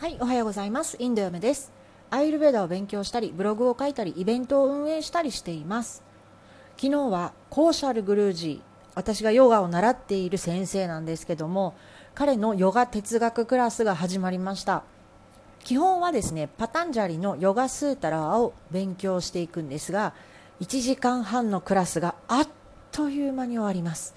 はい、おはようございます。インド嫁です。アイルベーダを勉強したり、ブログを書いたり、イベントを運営したりしています。昨日はコーシャル・グルージー、私がヨガを習っている先生なんですけども、彼のヨガ哲学クラスが始まりました。基本はですね、パタンジャリのヨガスータラを勉強していくんですが、1時間半のクラスがあっという間に終わります。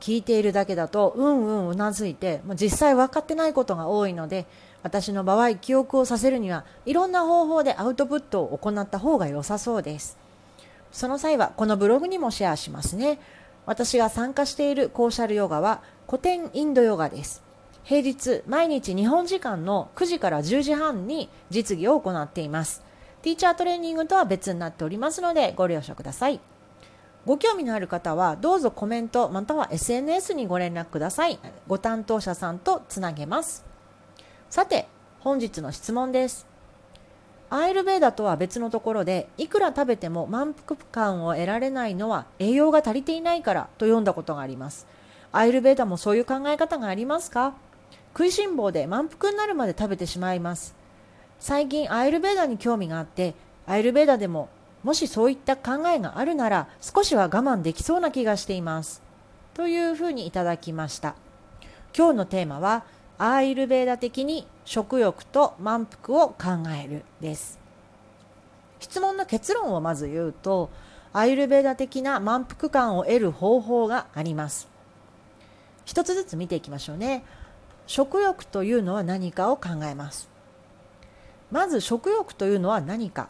聞いているだけだとうんうんうなずいて実際分かってないことが多いので私の場合記憶をさせるにはいろんな方法でアウトプットを行った方が良さそうです。その際はこのブログにもシェアしますね。私が参加しているコーシャルヨガは古典インドヨガです。平日毎日日本時間の9時から10時半に実技を行っています。ティーチャートレーニングとは別になっておりますのでご了承ください。ご興味のある方はどうぞコメントまたは SNS にご連絡ください。ご担当者さんとつなげます。さて本日の質問です。アイルベーダとは別のところでいくら食べても満腹感を得られないのは栄養が足りていないからと読んだことがあります。アイルベーダもそういう考え方がありますか？食いしん坊で満腹になるまで食べてしまいます。最近アイルベーダに興味があってアイルベーダでももしそういった考えがあるなら少しは我慢できそうな気がしています。というふうにいただきました。今日のテーマはアイルベーダ的に食欲と満腹を考えるです。質問の結論をまず言うとアイルベーダ的な満腹感を得る方法があります。一つずつ見ていきましょうね。食欲というのは何かを考えます。まず食欲というのは何か。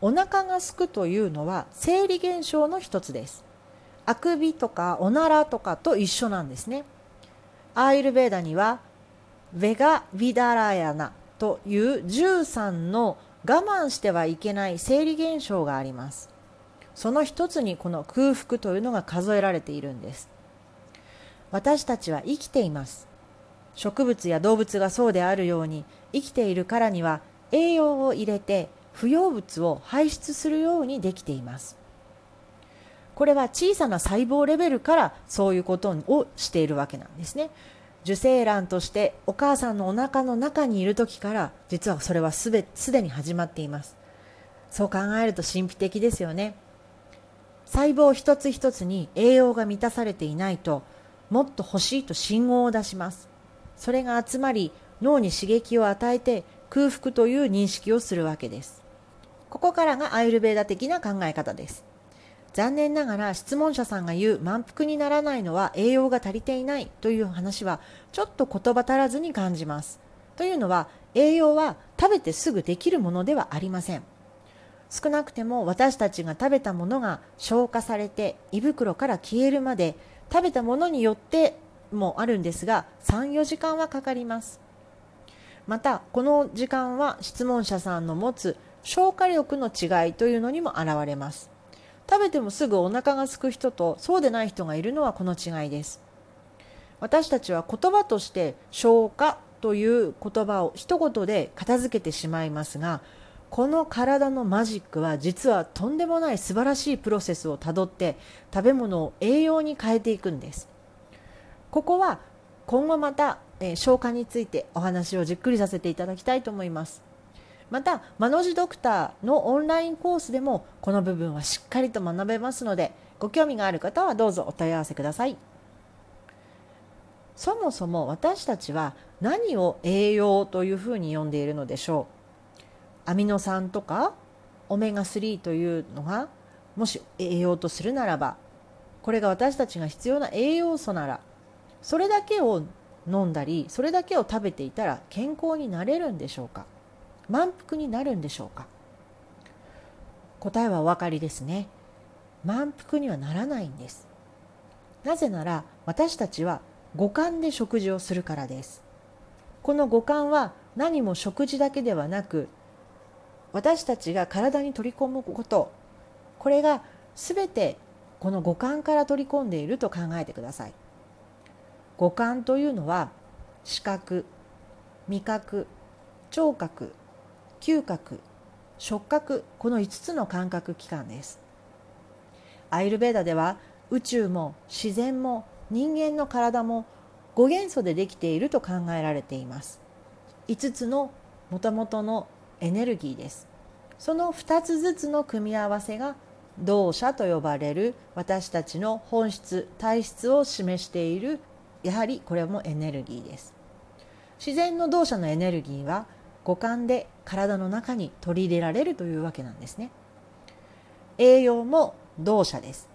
お腹がすくというのは生理現象の一つです。あくびとかおならとかと一緒なんですね。アーユルベーダにはベガ・ビダラヤナという13の我慢してはいけない生理現象があります。その一つにこの空腹というのが数えられているんです。私たちは生きています。植物や動物がそうであるように生きているからには栄養を入れて不要物を排出するようにできています。これは小さな細胞レベルからそういうことをしているわけなんですね。受精卵としてお母さんのお腹の中にいる時から実はそれはすべすでに始まっています。そう考えると神秘的ですよね。細胞一つ一つに栄養が満たされていないともっと欲しいと信号を出します。それが集まり脳に刺激を与えて空腹という認識をするわけです。ここからがアイルベーダ的な考え方です。残念ながら質問者さんが言う満腹にならないのは栄養が足りていないという話はちょっと言葉足らずに感じます。というのは栄養は食べてすぐできるものではありません。少なくても私たちが食べたものが消化されて胃袋から消えるまで食べたものによってもあるんですが34時間はかかります。またこの時間は質問者さんの持つ消化力の違いというのにも現れます。食べてもすぐお腹が空く人とそうでない人がいるのはこの違いです。私たちは言葉として消化という言葉を一言で片付けてしまいますがこの体のマジックは実はとんでもない素晴らしいプロセスをたどって食べ物を栄養に変えていくんです。ここは今後また、え、消化についてお話をじっくりさせていただきたいと思います。またマノジドクターのオンラインコースでもこの部分はしっかりと学べますのでご興味がある方はどうぞお問い合わせください。そもそも私たちは何を栄養というふうに呼んでいるのでしょう？アミノ酸とかオメガ3というのがもし栄養とするならばこれが私たちが必要な栄養素ならそれだけを飲んだりそれだけを食べていたら健康になれるんでしょうか？満腹になるんでしょうか？答えはお分かりですね。満腹にはならないんです。なぜなら私たちは五感で食事をするからです。この五感は何も食事だけではなく私たちが体に取り込むこと。これが全てこの五感から取り込んでいると考えてください。五感というのは視覚味覚聴覚嗅覚触覚この5つの感覚器官です。アイルベーダでは宇宙も自然も人間の体も5元素でできていると考えられています。5つのもともとのエネルギーです。その2つずつの組み合わせが動作と呼ばれる私たちの本質体質を示しているやはりこれもエネルギーです。自然の動作のエネルギーは五感で体の中に取り入れられるというわけなんですね。栄養も動作です。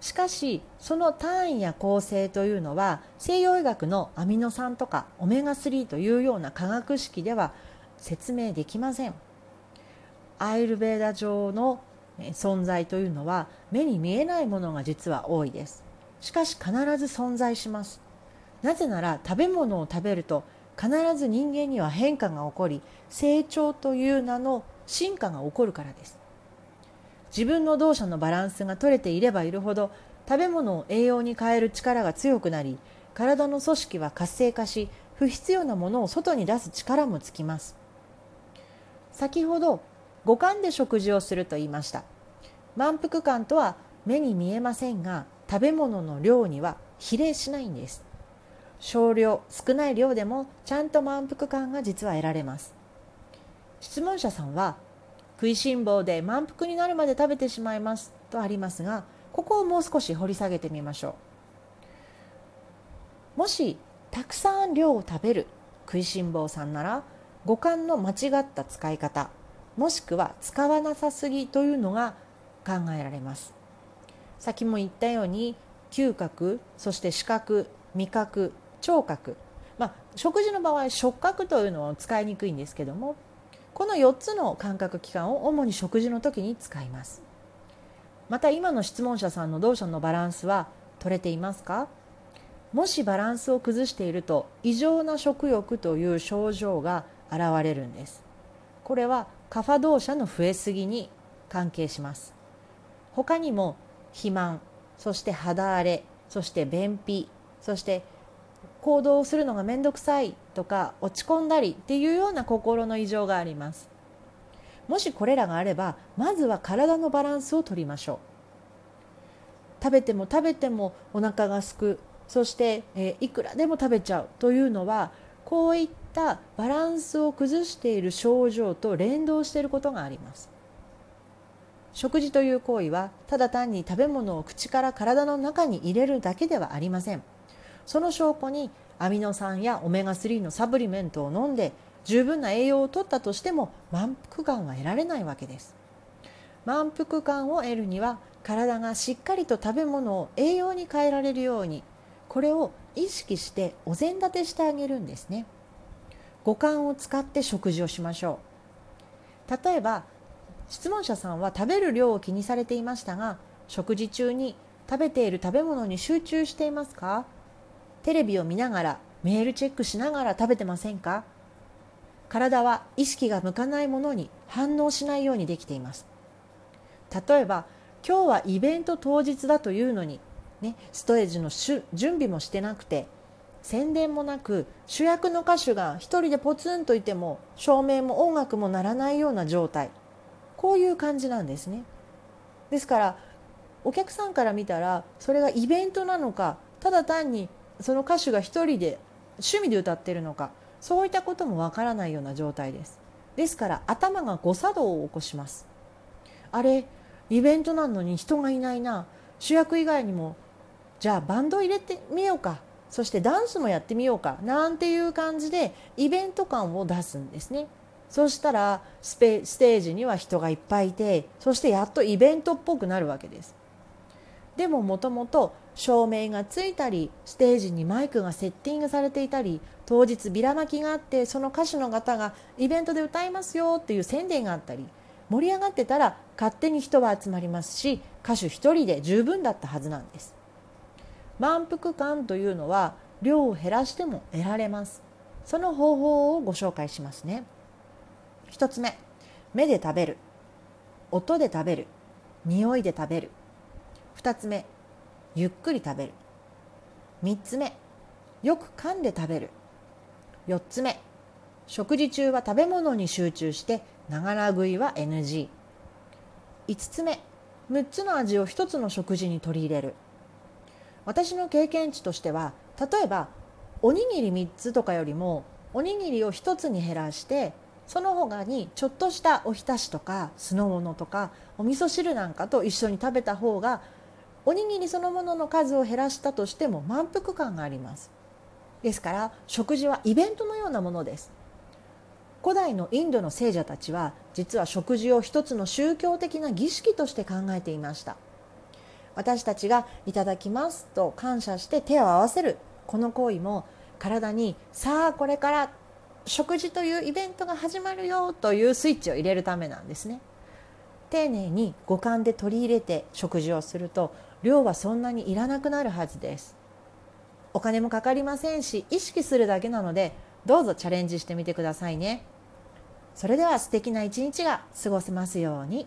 しかしその単位や構成というのは西洋医学のアミノ酸とかオメガ3というような化学式では説明できません。アイルベーダ上の存在というのは目に見えないものが実は多いです。しかし必ず存在します。なぜなら食べ物を食べると必ず人間には変化が起こり成長という名の進化が起こるからです。自分の動作のバランスが取れていればいるほど食べ物を栄養に変える力が強くなり体の組織は活性化し不必要なものを外に出す力もつきます。先ほど五感で食事をすると言いました。満腹感とは目に見えませんが食べ物の量には比例しないんです。少量少ない量でもちゃんと満腹感が実は得られます。質問者さんは食いしん坊で満腹になるまで食べてしまいますとありますがここをもう少し掘り下げてみましょう。もしたくさん量を食べる食いしん坊さんなら五感の間違った使い方もしくは使わなさすぎというのが考えられます。先も言ったように嗅覚そして視覚味覚聴覚。まあ、食事の場合触覚というのは使いにくいんですけどもこの4つの感覚器官を主に食事の時に使います。また今の質問者さんの動作のバランスは取れていますか？もしバランスを崩していると異常な食欲という症状が現れるんです。これはカファ動作の増えすぎに関係します。他にも肥満そして肌荒れそして便秘そして行動をするのが面倒くさいとか落ち込んだりっていうような心の異常があります。もしこれらがあればまずは体のバランスをとりましょう。食べても食べてもお腹がすく。そして、えー、いくらでも食べちゃう。というのはこういったバランスを崩している症状と連動していることがあります。食事という行為はただ単に食べ物を口から体の中に入れるだけではありません。その証拠にアミノ酸やオメガ3のサプリメントを飲んで十分な栄養をとったとしても満腹感は得られないわけです。満腹感を得るには体がしっかりと食べ物を栄養に変えられるようにこれを意識してお膳立てしてあげるんですね。五感を使って食事をしましょう。例えば質問者さんは食べる量を気にされていましたが食事中に食べている食べ物に集中していますか？テレビを見ながらメールチェックしながら食べてませんか？体は意識が向かないものに反応しないようにできています。例えば今日はイベント当日だというのに、ね、ストレージの準備もしてなくて宣伝もなく主役の歌手が一人でポツンといても照明も音楽も鳴らないような状態。こういう感じなんですね。ですからお客さんから見たらそれがイベントなのかただ単にその歌手が一人で趣味で歌ってるのかそういったこともわからないような状態です。ですから頭が誤作動を起こします。あれイベントなのに人がいないな。主役以外にもじゃあバンド入れてみようか。そしてダンスもやってみようか。なんていう感じでイベント感を出すんですね。そしたらステージには人がいっぱいいてそしてやっとイベントっぽくなるわけです。でももともと照明がついたりステージにマイクがセッティングされていたり当日ビラ巻きがあってその歌手の方がイベントで歌いますよっていう宣伝があったり盛り上がってたら勝手に人は集まりますし歌手1人で十分だったはずなんです。満腹感というのは量を減らしても得られます。その方法をご紹介しますね。1つ目目で食べる。音で食べる。匂いで食べる。2つ目ゆっくり食べる。3つ目よく噛んで食べる。4つ目食事中は食べ物に集中してながら食いは NG5 つ目6つの味を1つの食事に取り入れる。私の経験値としては例えばおにぎり3つとかよりもおにぎりを一つに減らしてその他にちょっとしたおひたしとか酢の物とかお味噌汁なんかと一緒に食べた方がおにぎりそのものの数を減らしたとしても満腹感があります。ですから食事はイベントのようなものです。古代のインドの聖者たちは実は食事を一つの宗教的な儀式として考えていました。私たちが「いただきます」と感謝して手を合わせるこの行為も体に「さあこれから食事というイベントが始まるよ」というスイッチを入れるためなんですね。丁寧に五感で取り入れて食事をすると量はそんなにいらなくなるはずですお金もかかりませんし意識するだけなのでどうぞチャレンジしてみてくださいねそれでは素敵な一日が過ごせますように。